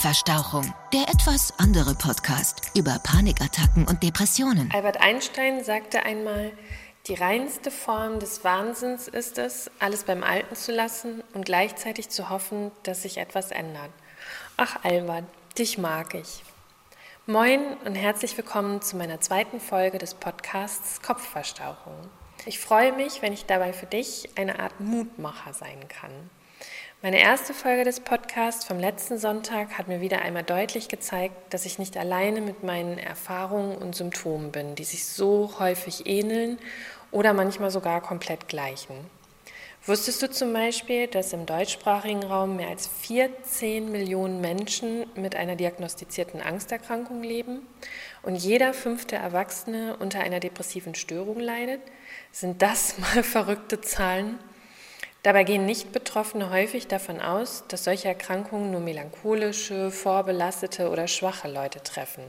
Kopfverstauchung, der etwas andere Podcast über Panikattacken und Depressionen. Albert Einstein sagte einmal, die reinste Form des Wahnsinns ist es, alles beim Alten zu lassen und gleichzeitig zu hoffen, dass sich etwas ändert. Ach Albert, dich mag ich. Moin und herzlich willkommen zu meiner zweiten Folge des Podcasts Kopfverstauchung. Ich freue mich, wenn ich dabei für dich eine Art Mutmacher sein kann. Meine erste Folge des Podcasts vom letzten Sonntag hat mir wieder einmal deutlich gezeigt, dass ich nicht alleine mit meinen Erfahrungen und Symptomen bin, die sich so häufig ähneln oder manchmal sogar komplett gleichen. Wusstest du zum Beispiel, dass im deutschsprachigen Raum mehr als 14 Millionen Menschen mit einer diagnostizierten Angsterkrankung leben und jeder fünfte Erwachsene unter einer depressiven Störung leidet? Sind das mal verrückte Zahlen? Dabei gehen Nicht-Betroffene häufig davon aus, dass solche Erkrankungen nur melancholische, vorbelastete oder schwache Leute treffen.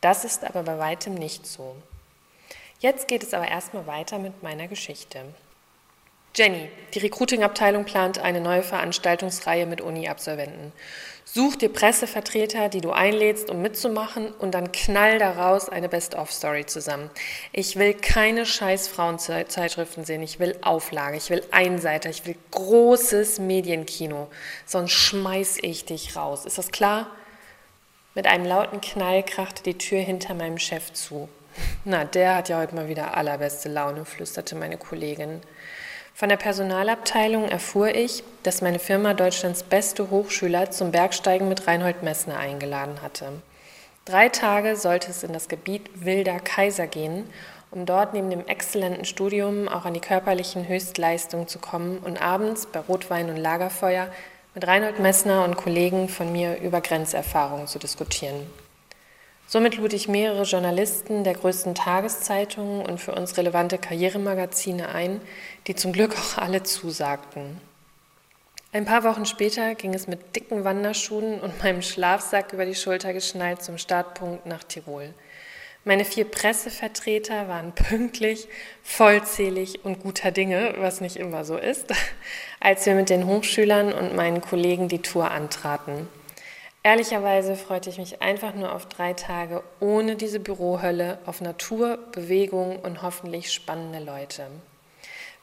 Das ist aber bei weitem nicht so. Jetzt geht es aber erstmal weiter mit meiner Geschichte. Jenny, die Recruiting-Abteilung plant eine neue Veranstaltungsreihe mit Uni-Absolventen. Such dir Pressevertreter, die du einlädst, um mitzumachen und dann knall daraus eine Best-of-Story zusammen. Ich will keine scheiß Frauenzeitschriften sehen, ich will Auflage, ich will Einseiter, ich will großes Medienkino, sonst schmeiß ich dich raus. Ist das klar? Mit einem lauten Knall krachte die Tür hinter meinem Chef zu. Na, der hat ja heute mal wieder allerbeste Laune, flüsterte meine Kollegin. Von der Personalabteilung erfuhr ich, dass meine Firma Deutschlands beste Hochschüler zum Bergsteigen mit Reinhold Messner eingeladen hatte. Drei Tage sollte es in das Gebiet Wilder Kaiser gehen, um dort neben dem exzellenten Studium auch an die körperlichen Höchstleistungen zu kommen und abends bei Rotwein und Lagerfeuer mit Reinhold Messner und Kollegen von mir über Grenzerfahrungen zu diskutieren. Somit lud ich mehrere Journalisten der größten Tageszeitungen und für uns relevante Karrieremagazine ein, die zum Glück auch alle zusagten. Ein paar Wochen später ging es mit dicken Wanderschuhen und meinem Schlafsack über die Schulter geschnallt zum Startpunkt nach Tirol. Meine vier Pressevertreter waren pünktlich, vollzählig und guter Dinge, was nicht immer so ist, als wir mit den Hochschülern und meinen Kollegen die Tour antraten. Ehrlicherweise freute ich mich einfach nur auf drei Tage ohne diese Bürohölle, auf Natur, Bewegung und hoffentlich spannende Leute.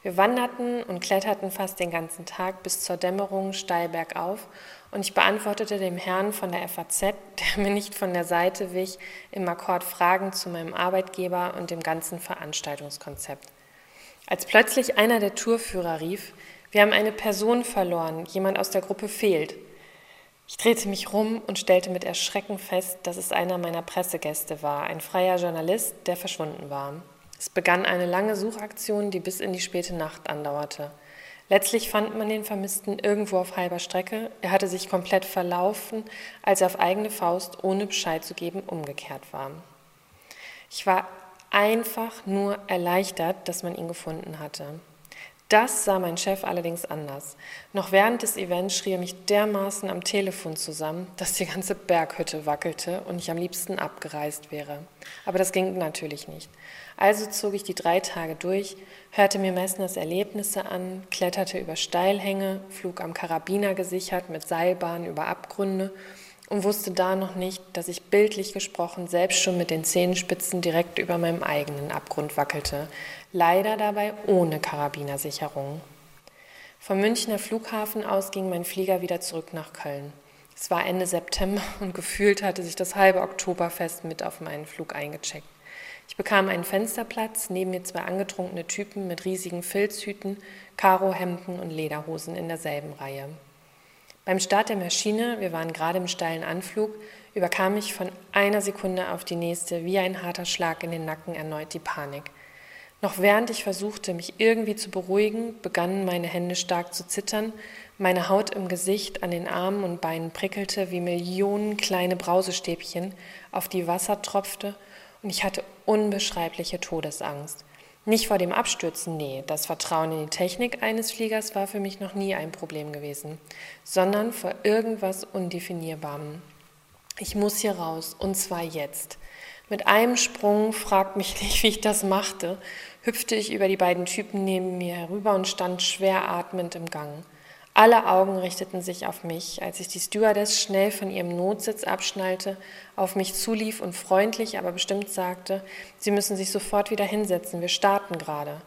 Wir wanderten und kletterten fast den ganzen Tag bis zur Dämmerung steil bergauf und ich beantwortete dem Herrn von der FAZ, der mir nicht von der Seite wich, im Akkord Fragen zu meinem Arbeitgeber und dem ganzen Veranstaltungskonzept. Als plötzlich einer der Tourführer rief, wir haben eine Person verloren, jemand aus der Gruppe fehlt. Ich drehte mich rum und stellte mit Erschrecken fest, dass es einer meiner Pressegäste war, ein freier Journalist, der verschwunden war. Es begann eine lange Suchaktion, die bis in die späte Nacht andauerte. Letztlich fand man den Vermissten irgendwo auf halber Strecke. Er hatte sich komplett verlaufen, als er auf eigene Faust, ohne Bescheid zu geben, umgekehrt war. Ich war einfach nur erleichtert, dass man ihn gefunden hatte. Das sah mein Chef allerdings anders. Noch während des Events schrie er mich dermaßen am Telefon zusammen, dass die ganze Berghütte wackelte und ich am liebsten abgereist wäre. Aber das ging natürlich nicht. Also zog ich die drei Tage durch, hörte mir Messners Erlebnisse an, kletterte über Steilhänge, flog am Karabiner gesichert mit Seilbahnen über Abgründe und wusste da noch nicht, dass ich bildlich gesprochen selbst schon mit den Zehenspitzen direkt über meinem eigenen Abgrund wackelte, leider dabei ohne Karabinersicherung. Vom Münchner Flughafen aus ging mein Flieger wieder zurück nach Köln. Es war Ende September und gefühlt hatte sich das halbe Oktoberfest mit auf meinen Flug eingecheckt. Ich bekam einen Fensterplatz, neben mir zwei angetrunkene Typen mit riesigen Filzhüten, Karohemden und Lederhosen in derselben Reihe. Beim Start der Maschine, wir waren gerade im steilen Anflug, überkam mich von einer Sekunde auf die nächste wie ein harter Schlag in den Nacken erneut die Panik. Noch während ich versuchte, mich irgendwie zu beruhigen, begannen meine Hände stark zu zittern, meine Haut im Gesicht, an den Armen und Beinen prickelte wie Millionen kleine Brausestäbchen, auf die Wasser tropfte, und ich hatte unbeschreibliche Todesangst. Nicht vor dem Abstürzen, nee, das Vertrauen in die Technik eines Fliegers war für mich noch nie ein Problem gewesen, sondern vor irgendwas Undefinierbarem. Ich muss hier raus, und zwar jetzt. Mit einem Sprung, fragt mich nicht, wie ich das machte, hüpfte ich über die beiden Typen neben mir herüber und stand schwer atmend im Gang. Alle Augen richteten sich auf mich, als ich die Stewardess schnell von ihrem Notsitz abschnallte, auf mich zulief und freundlich, aber bestimmt sagte, Sie müssen sich sofort wieder hinsetzen, wir starten gerade.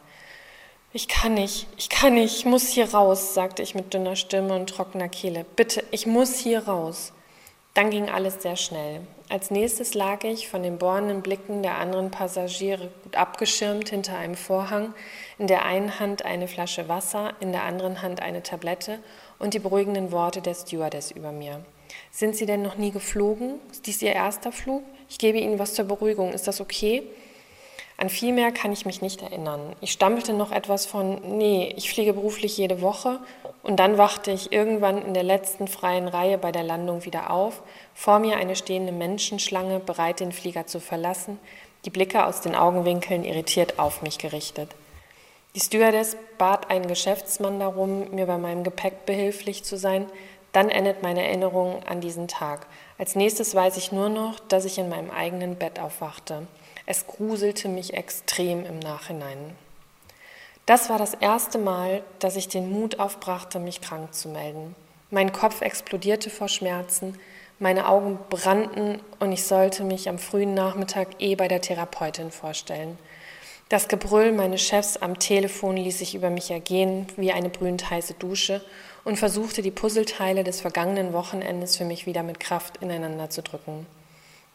Ich kann nicht, ich kann nicht, ich muss hier raus, sagte ich mit dünner Stimme und trockener Kehle. Bitte, ich muss hier raus. Dann ging alles sehr schnell. Als nächstes lag ich, von den bohrenden Blicken der anderen Passagiere gut abgeschirmt, hinter einem Vorhang, in der einen Hand eine Flasche Wasser, in der anderen Hand eine Tablette und die beruhigenden Worte der Stewardess über mir. Sind Sie denn noch nie geflogen? Ist dies Ihr erster Flug? Ich gebe Ihnen was zur Beruhigung. Ist das okay? An viel mehr kann ich mich nicht erinnern. Ich stammelte noch etwas von, nee, ich fliege beruflich jede Woche und dann wachte ich irgendwann in der letzten freien Reihe bei der Landung wieder auf, vor mir eine stehende Menschenschlange, bereit den Flieger zu verlassen, die Blicke aus den Augenwinkeln irritiert auf mich gerichtet. Die Stewardess bat einen Geschäftsmann darum, mir bei meinem Gepäck behilflich zu sein, dann endet meine Erinnerung an diesen Tag. Als nächstes weiß ich nur noch, dass ich in meinem eigenen Bett aufwachte. Es gruselte mich extrem im Nachhinein. Das war das erste Mal, dass ich den Mut aufbrachte, mich krank zu melden. Mein Kopf explodierte vor Schmerzen, meine Augen brannten und ich sollte mich am frühen Nachmittag eh bei der Therapeutin vorstellen. Das Gebrüll meines Chefs am Telefon ließ sich über mich ergehen wie eine brühend heiße Dusche und versuchte die Puzzleteile des vergangenen Wochenendes für mich wieder mit Kraft ineinander zu drücken.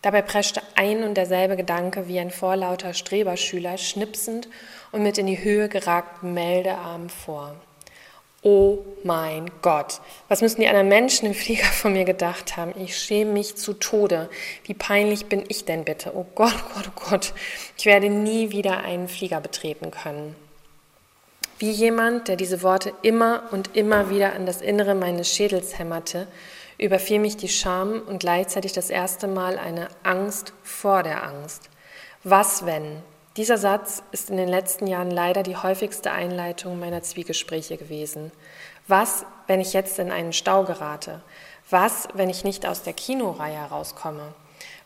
Dabei preschte ein und derselbe Gedanke wie ein vorlauter Streberschüler schnipsend und mit in die Höhe geragten Meldearm vor. Oh mein Gott, was müssen die anderen Menschen im Flieger von mir gedacht haben? Ich schäme mich zu Tode. Wie peinlich bin ich denn bitte? Oh Gott, oh Gott, oh Gott. Ich werde nie wieder einen Flieger betreten können. Wie jemand, der diese Worte immer und immer wieder an das Innere meines Schädels hämmerte, überfiel mich die Scham und gleichzeitig das erste Mal eine Angst vor der Angst. Was wenn? Dieser Satz ist in den letzten Jahren leider die häufigste Einleitung meiner Zwiegespräche gewesen. Was, wenn ich jetzt in einen Stau gerate? Was, wenn ich nicht aus der Kinoreihe herauskomme?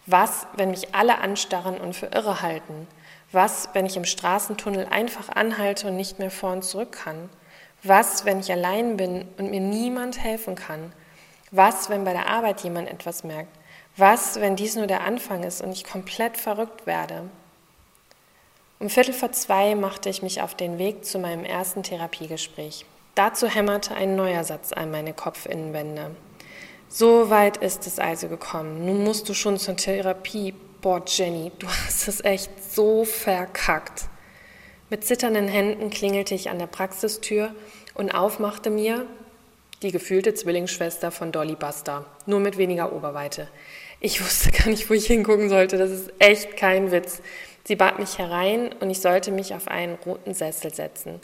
Was, wenn mich alle anstarren und für irre halten? Was, wenn ich im Straßentunnel einfach anhalte und nicht mehr vor und zurück kann? Was, wenn ich allein bin und mir niemand helfen kann? Was, wenn bei der Arbeit jemand etwas merkt? Was, wenn dies nur der Anfang ist und ich komplett verrückt werde? Um Viertel vor zwei machte ich mich auf den Weg zu meinem ersten Therapiegespräch. Dazu hämmerte ein neuer Satz an meine Kopfinnenwände. So weit ist es also gekommen. Nun musst du schon zur Therapie. Boah, Jenny, du hast es echt so verkackt. Mit zitternden Händen klingelte ich an der Praxistür und aufmachte mir, die gefühlte Zwillingsschwester von Dolly Buster, nur mit weniger Oberweite. Ich wusste gar nicht, wo ich hingucken sollte, das ist echt kein Witz. Sie bat mich herein und ich sollte mich auf einen roten Sessel setzen.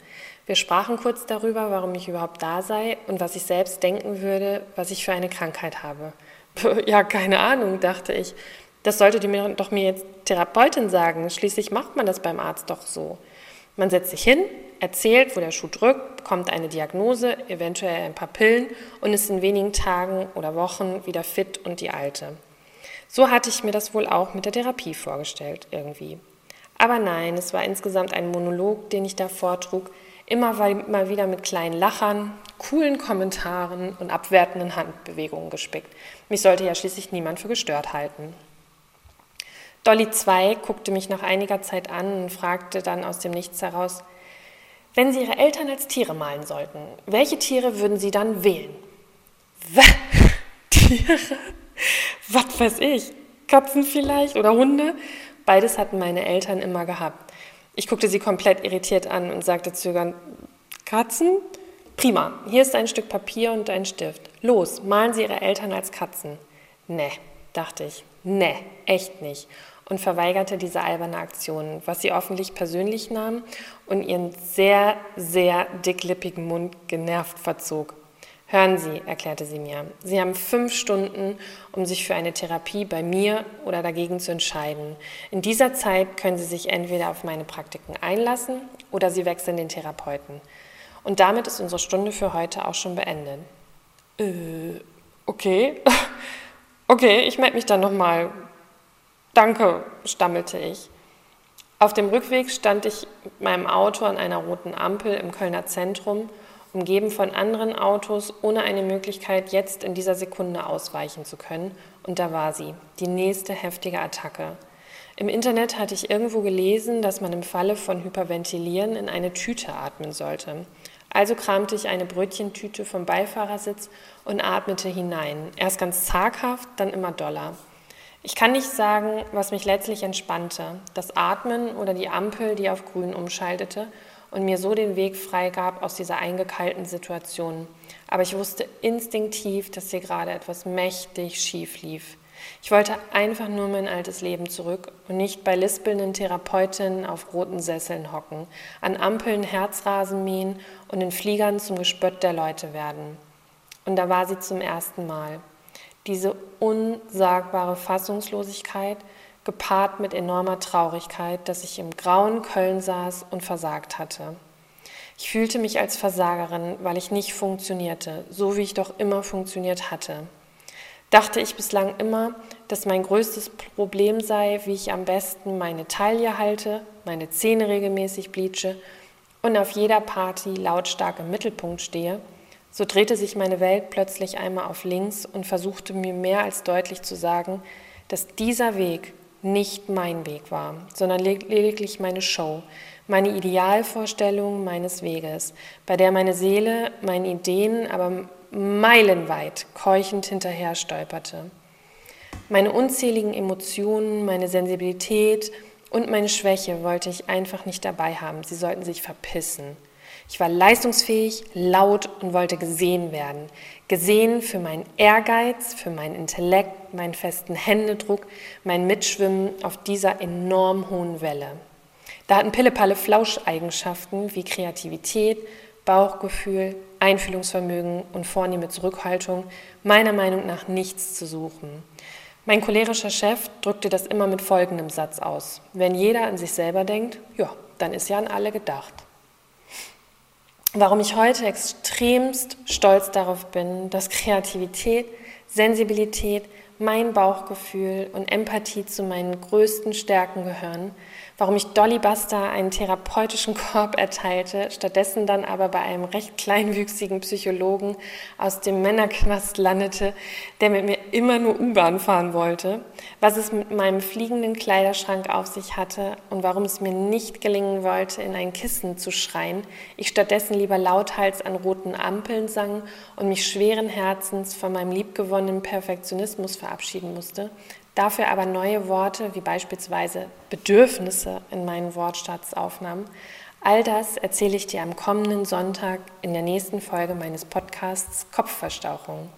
Wir sprachen kurz darüber, warum ich überhaupt da sei und was ich selbst denken würde, was ich für eine Krankheit habe. Ja, keine Ahnung, dachte ich. Das sollte die mir doch mir jetzt Therapeutin sagen. Schließlich macht man das beim Arzt doch so. Man setzt sich hin, erzählt, wo der Schuh drückt, bekommt eine Diagnose, eventuell ein paar Pillen und ist in wenigen Tagen oder Wochen wieder fit und die alte. So hatte ich mir das wohl auch mit der Therapie vorgestellt, irgendwie. Aber nein, es war insgesamt ein Monolog, den ich da vortrug, immer mal wieder mit kleinen Lachern, coolen Kommentaren und abwertenden Handbewegungen gespickt. Mich sollte ja schließlich niemand für gestört halten. Dolly 2 guckte mich nach einiger Zeit an und fragte dann aus dem Nichts heraus, wenn Sie Ihre Eltern als Tiere malen sollten, welche Tiere würden Sie dann wählen? Tiere? Was weiß ich? Katzen vielleicht oder Hunde? Beides hatten meine Eltern immer gehabt. Ich guckte sie komplett irritiert an und sagte zögernd, Katzen? Prima, hier ist ein Stück Papier und ein Stift. Los, malen Sie Ihre Eltern als Katzen. Ne, dachte ich. Ne, echt nicht und verweigerte diese alberne Aktion, was sie offensichtlich persönlich nahm und ihren sehr, sehr dicklippigen Mund genervt verzog. Hören Sie, erklärte sie mir, Sie haben fünf Stunden, um sich für eine Therapie bei mir oder dagegen zu entscheiden. In dieser Zeit können Sie sich entweder auf meine Praktiken einlassen oder Sie wechseln den Therapeuten. Und damit ist unsere Stunde für heute auch schon beendet. Äh, okay. Okay, ich melde mich dann nochmal. Danke, stammelte ich. Auf dem Rückweg stand ich mit meinem Auto an einer roten Ampel im Kölner Zentrum umgeben von anderen Autos, ohne eine Möglichkeit, jetzt in dieser Sekunde ausweichen zu können. Und da war sie, die nächste heftige Attacke. Im Internet hatte ich irgendwo gelesen, dass man im Falle von Hyperventilieren in eine Tüte atmen sollte. Also kramte ich eine Brötchentüte vom Beifahrersitz und atmete hinein. Erst ganz zaghaft, dann immer doller. Ich kann nicht sagen, was mich letztlich entspannte. Das Atmen oder die Ampel, die auf grün umschaltete und mir so den Weg freigab aus dieser eingekalten Situation. Aber ich wusste instinktiv, dass hier gerade etwas mächtig schief lief. Ich wollte einfach nur mein altes Leben zurück und nicht bei lispelnden Therapeutinnen auf roten Sesseln hocken, an Ampeln Herzrasen mähen und in Fliegern zum Gespött der Leute werden. Und da war sie zum ersten Mal. Diese unsagbare Fassungslosigkeit, gepaart mit enormer Traurigkeit, dass ich im grauen Köln saß und versagt hatte. Ich fühlte mich als Versagerin, weil ich nicht funktionierte, so wie ich doch immer funktioniert hatte. Dachte ich bislang immer, dass mein größtes Problem sei, wie ich am besten meine Taille halte, meine Zähne regelmäßig bleache und auf jeder Party lautstark im Mittelpunkt stehe, so drehte sich meine Welt plötzlich einmal auf links und versuchte mir mehr als deutlich zu sagen, dass dieser Weg nicht mein Weg war, sondern lediglich meine Show, meine Idealvorstellung meines Weges, bei der meine Seele, meine Ideen, aber meilenweit keuchend hinterher stolperte. Meine unzähligen Emotionen, meine Sensibilität und meine Schwäche wollte ich einfach nicht dabei haben. Sie sollten sich verpissen. Ich war leistungsfähig, laut und wollte gesehen werden. Gesehen für meinen Ehrgeiz, für meinen Intellekt, meinen festen Händedruck, mein Mitschwimmen auf dieser enorm hohen Welle. Da hatten Pillepalle Flauscheigenschaften wie Kreativität, Bauchgefühl, Einfühlungsvermögen und vornehme Zurückhaltung meiner Meinung nach nichts zu suchen. Mein cholerischer Chef drückte das immer mit folgendem Satz aus. Wenn jeder an sich selber denkt, ja, dann ist ja an alle gedacht warum ich heute extremst stolz darauf bin, dass Kreativität, Sensibilität, mein Bauchgefühl und Empathie zu meinen größten Stärken gehören warum ich Dolly Buster einen therapeutischen Korb erteilte, stattdessen dann aber bei einem recht kleinwüchsigen Psychologen aus dem Männerknast landete, der mit mir immer nur U-Bahn fahren wollte, was es mit meinem fliegenden Kleiderschrank auf sich hatte und warum es mir nicht gelingen wollte, in ein Kissen zu schreien, ich stattdessen lieber lauthals an roten Ampeln sang und mich schweren Herzens von meinem liebgewonnenen Perfektionismus verabschieden musste, dafür aber neue Worte wie beispielsweise Bedürfnisse in meinen Wortschatz. All das erzähle ich dir am kommenden Sonntag in der nächsten Folge meines Podcasts Kopfverstauchung.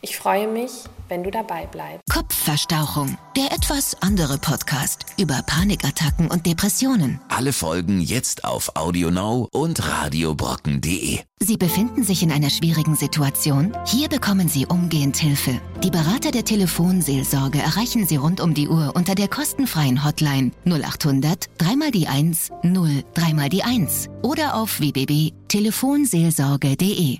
Ich freue mich, wenn du dabei bleibst. Kopfverstauchung, der etwas andere Podcast über Panikattacken und Depressionen. Alle Folgen jetzt auf AudioNow und radiobrocken.de. Sie befinden sich in einer schwierigen Situation? Hier bekommen Sie umgehend Hilfe. Die Berater der Telefonseelsorge erreichen Sie rund um die Uhr unter der kostenfreien Hotline 0800 3 die 1 0 3 die 1 oder auf www.telefonseelsorge.de.